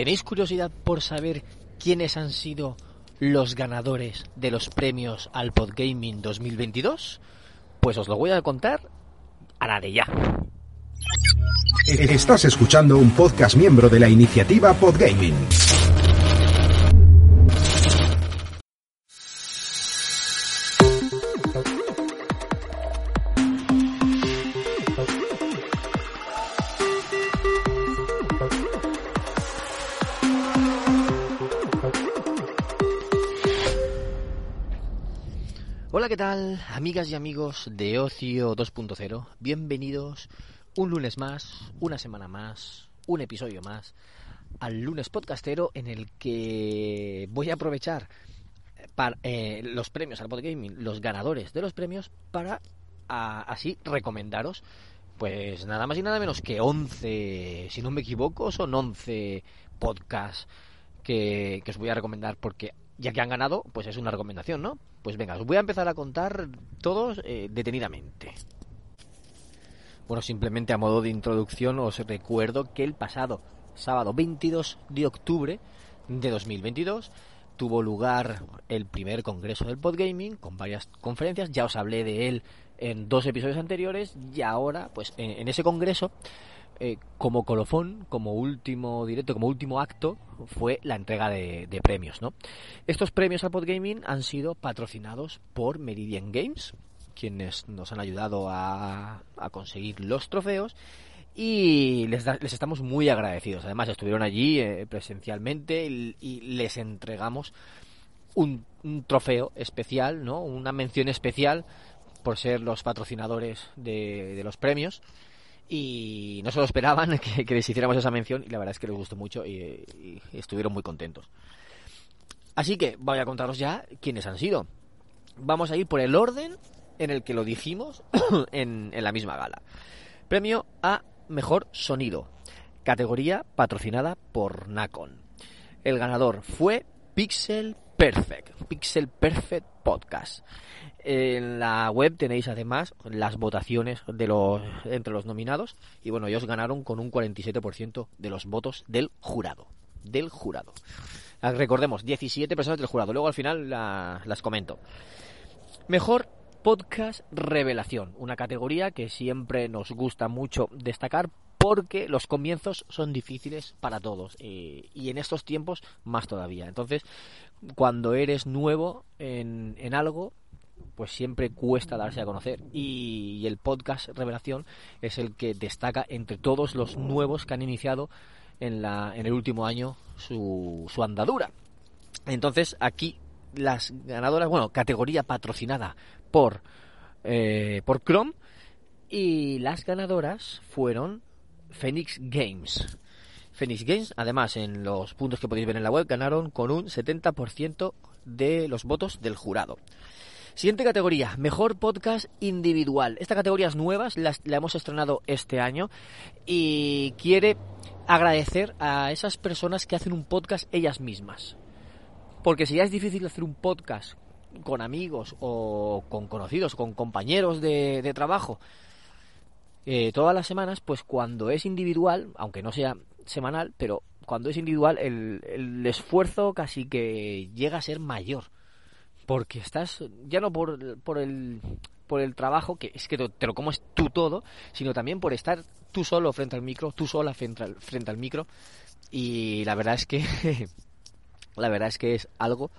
¿Tenéis curiosidad por saber quiénes han sido los ganadores de los premios al Podgaming 2022? Pues os lo voy a contar a la de ya. Estás escuchando un podcast miembro de la iniciativa Podgaming. Hola, ¿qué tal? Amigas y amigos de Ocio 2.0, bienvenidos un lunes más, una semana más, un episodio más al lunes podcastero en el que voy a aprovechar para, eh, los premios al Podgaming, los ganadores de los premios, para así recomendaros, pues nada más y nada menos que 11, si no me equivoco, son 11 podcasts que, que os voy a recomendar porque ya que han ganado, pues es una recomendación, ¿no? Pues venga, os voy a empezar a contar todos eh, detenidamente. Bueno, simplemente a modo de introducción os recuerdo que el pasado sábado 22 de octubre de 2022 tuvo lugar el primer congreso del Podgaming con varias conferencias, ya os hablé de él en dos episodios anteriores y ahora, pues en, en ese congreso, eh, como colofón, como último directo, como último acto, fue la entrega de, premios, ¿no? Estos premios al Podgaming han sido patrocinados por Meridian Games, quienes nos han ayudado a, a conseguir los trofeos y les estamos muy agradecidos. Además, estuvieron allí eh, presencialmente y, y les entregamos un, un trofeo especial, ¿no? Una mención especial por ser los patrocinadores de, de los premios. Y no se lo esperaban que, les hiciéramos esa mención y la verdad es que les gustó mucho y, y estuvieron muy contentos. Así que voy a contaros ya quiénes han sido. Vamos a ir por el orden en el que lo dijimos en, en la misma gala. Premio a Mejor Sonido. Categoría patrocinada por Nacon. El ganador fue Pixel Perfect. Pixel Perfect Podcast. En la web tenéis además las votaciones de los entre los nominados y bueno, ellos ganaron con un 47% de los votos del jurado, del jurado. Ah, Recordemos, 17 personas del jurado. Luego al final la- las comento. Mejor podcast revelación, una categoría que siempre nos gusta mucho destacar porque los comienzos son difíciles para todos eh, y en estos tiempos más todavía. Entonces, cuando eres nuevo en, algo, pues siempre cuesta darse a conocer y, y el podcast revelación es el que destaca entre todos los nuevos que han iniciado en, la, en el último año su, su andadura. Entonces aquí las ganadoras, bueno, categoría patrocinada por, eh, por Chrome y las ganadoras fueron Phoenix Games. Phoenix Games, además, en los puntos que podéis ver en la web, ganaron con un 70% de los votos del jurado. Siguiente categoría, mejor podcast individual. Esta categoría es nueva, la hemos estrenado este año y quiere agradecer a esas personas que hacen un podcast ellas mismas. Porque si ya es difícil hacer un podcast con amigos o con conocidos, con compañeros de trabajo, eh, todas las semanas, pues cuando es individual, aunque no sea semanal, pero cuando es individual, el, esfuerzo casi que llega a ser mayor. Porque estás, ya no por, por el por el trabajo, que es que te, te lo comes tú todo, sino también por estar tú solo frente al micro, tú sola frente al, frente al micro. Y la verdad es que la verdad es que es algo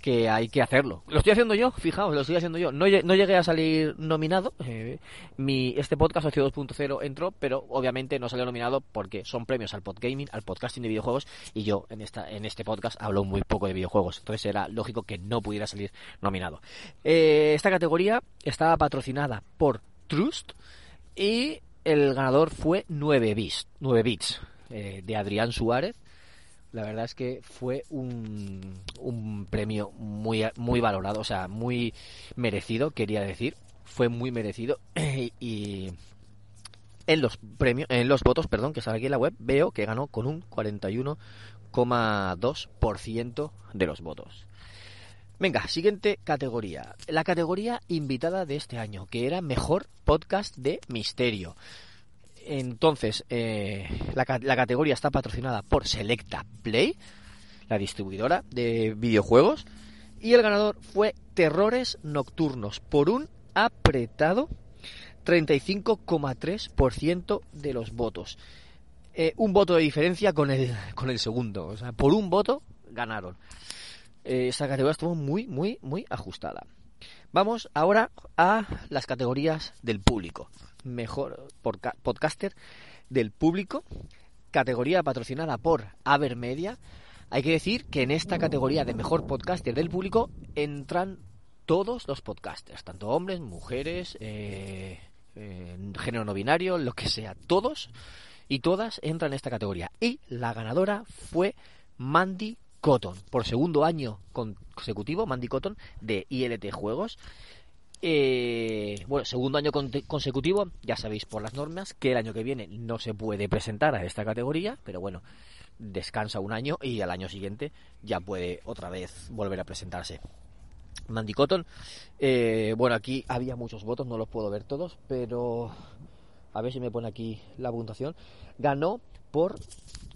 que hay que hacerlo. Lo estoy haciendo yo, fijaos, lo estoy haciendo yo. No, no llegué a salir nominado. eh, mi, este podcast, Ocio 2.0, entró, pero obviamente no salió nominado porque son premios al podgaming, al podcasting de videojuegos, y yo en, esta, en este podcast hablo muy poco de videojuegos. Entonces era lógico que no pudiera salir nominado. Eh, esta categoría estaba patrocinada por Trust y el ganador fue 9 bits, 9 bits eh, de Adrián Suárez. La verdad es que fue un, un premio muy, muy valorado, o sea, muy merecido, quería decir. Fue muy merecido y en los premios, en los votos, perdón, que sale aquí en la web, veo que ganó con un 41,2% de los votos. Venga, siguiente categoría. La categoría invitada de este año, que era mejor podcast de misterio. Entonces, eh, la, categoría está patrocinada por Selecta Play, la distribuidora de videojuegos, y el ganador fue Terrores Nocturnos por un apretado 35,3% de los votos. Eh, un voto de diferencia con el, con el segundo. O sea, por un voto ganaron. Eh, esta categoría estuvo muy, muy, muy ajustada. Vamos ahora a las categorías del público. Mejor podcaster del público. Categoría patrocinada por Avermedia. Hay que decir que en esta categoría de mejor podcaster del público entran todos los podcasters, tanto hombres, mujeres, eh, género no binario, lo que sea, todos y todas entran en esta categoría. Y la ganadora fue Mandy Cotton, por segundo año consecutivo, Mandy Cotton de ILT Juegos. Eh, bueno, segundo año consecutivo, ya sabéis por las normas que el año que viene no se puede presentar a esta categoría, pero bueno, descansa un año y al año siguiente ya puede otra vez volver a presentarse. Mandy Cotton, eh, bueno, aquí había muchos votos, no los puedo ver todos, pero a ver si me pone aquí la puntuación, ganó por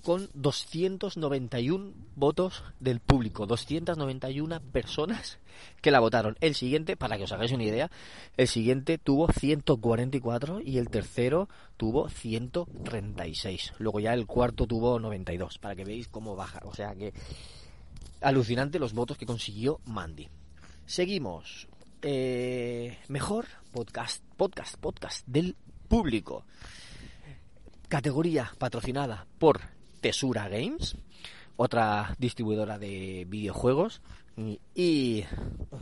con 291 votos del público, 291 personas que la votaron. El siguiente, para que os hagáis una idea, el siguiente tuvo 144 y el tercero tuvo 136. Luego ya el cuarto tuvo 92, para que veáis cómo baja. O sea que alucinante los votos que consiguió Mandy. Seguimos. Eh, mejor podcast, podcast, podcast del público. Categoría patrocinada por Tesura Games, otra distribuidora de videojuegos. Y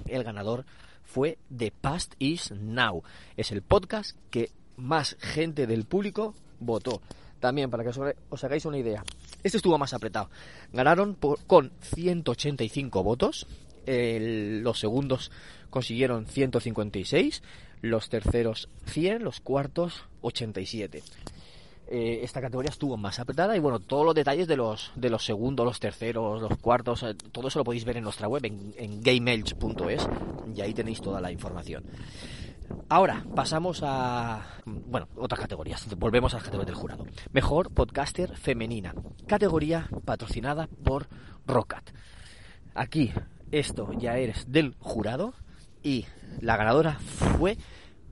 el ganador fue The Past Is Now. Es el podcast que más gente del público votó. También, para que os hagáis una idea, este estuvo más apretado. Ganaron con 185 votos. los segundos consiguieron 156 los terceros 100, los cuartos 87. Eh, esta categoría estuvo más apretada y bueno, todos los detalles de los, de los segundos, los terceros, los cuartos, eh, todo eso lo podéis ver en nuestra web, en, en y ahí tenéis toda la información. Ahora pasamos a, bueno, otras categorías. Volvemos a las categorías del jurado. Mejor podcaster femenina. Categoría patrocinada por Rocket. Aquí, esto ya eres del jurado y la ganadora fue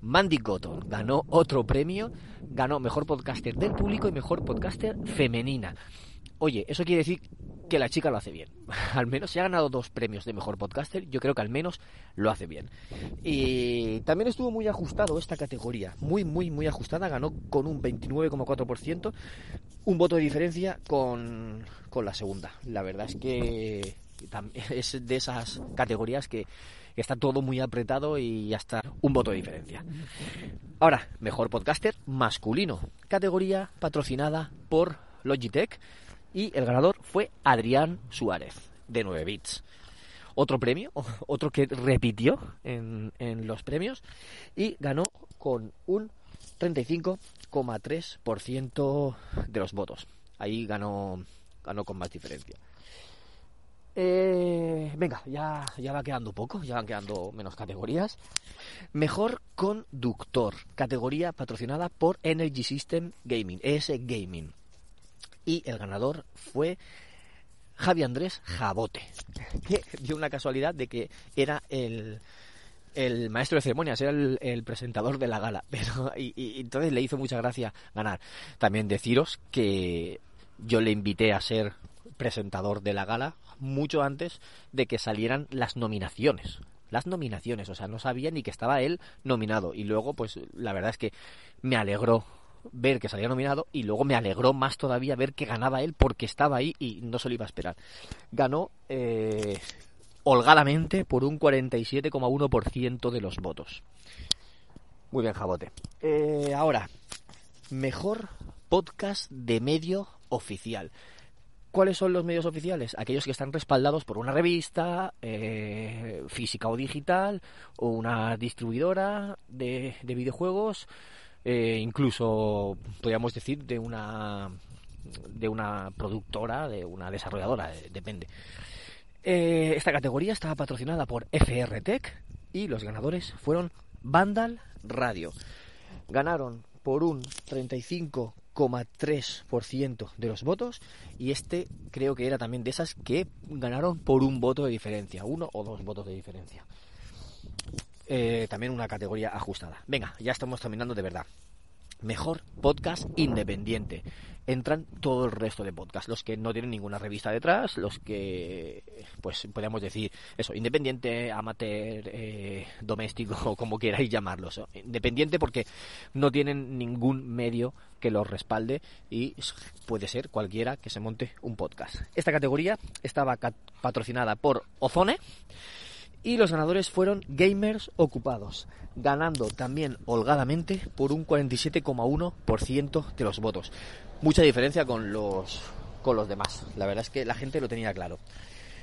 Mandy Cotton. Ganó otro premio, ganó Mejor Podcaster del Público y Mejor Podcaster Femenina. Oye, eso quiere decir que la chica lo hace bien. al menos se ha ganado dos premios de mejor podcaster, yo creo que al menos lo hace bien. Y también estuvo muy ajustado esta categoría, muy, muy, muy ajustada, ganó con un 29,4%, un voto de diferencia con, con la segunda. La verdad es que es de esas categorías que está todo muy apretado y hasta un voto de diferencia. Ahora, mejor podcaster masculino, categoría patrocinada por Logitech y el ganador fue Adrián Suárez, de 9 bits. Otro premio, otro que repitió en, en los premios y ganó con un 35,3% de los votos. Ahí ganó, ganó con más diferencia. Eh, venga, ya, ya va quedando poco, ya van quedando menos categorías. Mejor conductor, categoría patrocinada por Energy System Gaming, ES Gaming. Y el ganador fue Javi Andrés Jabote, que dio una casualidad de que era el, el maestro de ceremonias, era el, presentador de la gala. Pero, entonces le hizo mucha gracia ganar. También deciros que yo le invité a ser presentador de la gala mucho antes de que salieran las nominaciones. Las nominaciones, o sea, no sabía ni que estaba él nominado. Y luego, pues la verdad es que me alegró ver que salía nominado y luego me alegró más todavía ver que ganaba él porque estaba ahí y no se lo iba a esperar. Ganó eh, holgadamente por un 47,1% de los votos. Muy bien, Jabote. Eh, ahora, mejor podcast de medio oficial. ¿Cuáles son los medios oficiales? Aquellos que están respaldados por una revista eh, física o digital o una distribuidora de, videojuegos, eh, incluso podríamos decir de una de una productora, de una desarrolladora, eh, depende. esta categoría estaba patrocinada por FR Tech y los ganadores fueron Vandal Radio. Ganaron por un 35,3% de los votos y este creo que era también de esas que ganaron por un voto de diferencia, uno o dos votos de diferencia. Eh, también una categoría ajustada. Venga, ya estamos terminando de verdad. Mejor podcast independiente. Entran todo el resto de podcasts, los que no tienen ninguna revista detrás, los que, pues podríamos decir, eso, independiente, amateur, eh, doméstico, como queráis llamarlos. Independiente porque no tienen ningún medio que los respalde y puede ser cualquiera que se monte un podcast. Esta categoría estaba patrocinada por Ozone y los ganadores fueron Gamers Ocupados, ganando también holgadamente por un 47,1% de los votos. Mucha diferencia con los, con los demás. La verdad es que la gente lo tenía claro.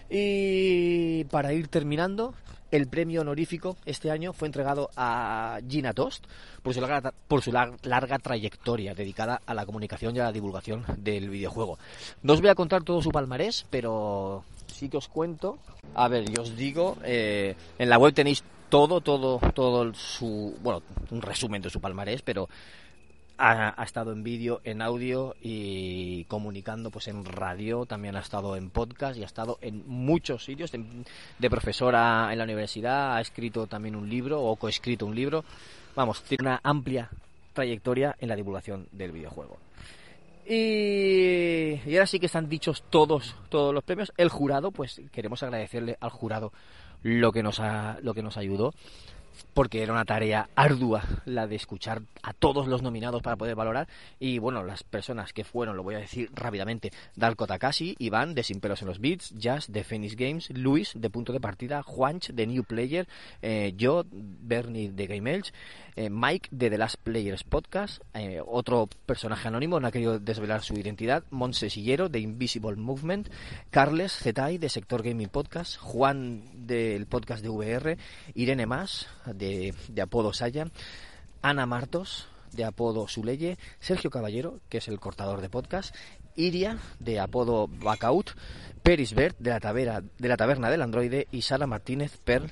Y para ir terminando, el premio honorífico este año fue entregado a Gina Tost por su, larga, por su larga trayectoria dedicada a la comunicación y a la divulgación del videojuego. No os voy a contar todo su palmarés, pero sí que os cuento. A ver, yo os digo, eh, en la web tenéis todo, todo, todo su, bueno, un resumen de su palmarés, pero ha, estado en vídeo, en audio y comunicando pues en radio, también ha estado en podcast y ha estado en muchos sitios de, profesora en la universidad, ha escrito también un libro o coescrito un libro. Vamos, tiene una amplia trayectoria en la divulgación del videojuego. Y, ahora sí que están dichos todos, todos los premios. El jurado, pues queremos agradecerle al jurado lo que nos ha, lo que nos ayudó porque era una tarea ardua la de escuchar a todos los nominados para poder valorar. Y bueno, las personas que fueron, lo voy a decir rápidamente, Darko Takashi, Iván de Sin Pelos en los Beats, Jazz de Phoenix Games, Luis de Punto de Partida, Juanch de New Player, eh, yo, Bernie de Game Edge, eh, Mike de The Last Players Podcast, eh, otro personaje anónimo, no ha querido desvelar su identidad, Monse Sillero de Invisible Movement, Carles Zetai de Sector Gaming Podcast, Juan del podcast de VR, Irene Más de, apodo Saya, Ana Martos de apodo Suleye, Sergio Caballero, que es el cortador de podcast, Iria, de apodo Backout, Peris Bert, de la, taberna, de la taberna del androide, y Sara Martínez Perl,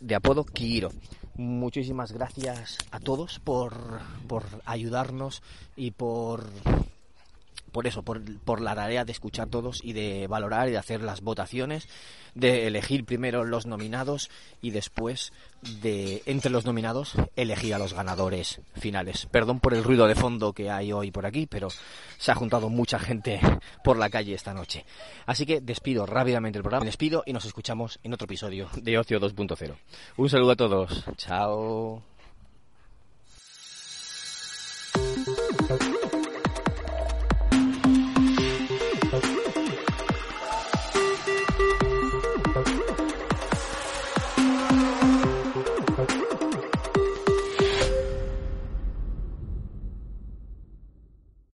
de apodo Kiro muchísimas gracias a todos por, por ayudarnos y por por eso, por, la tarea de escuchar todos y de valorar y de hacer las votaciones, de elegir primero los nominados y después de, entre los nominados, elegir a los ganadores finales. Perdón por el ruido de fondo que hay hoy por aquí, pero se ha juntado mucha gente por la calle esta noche. Así que despido rápidamente el programa, despido y nos escuchamos en otro episodio de Ocio 2.0. Un saludo a todos. Chao.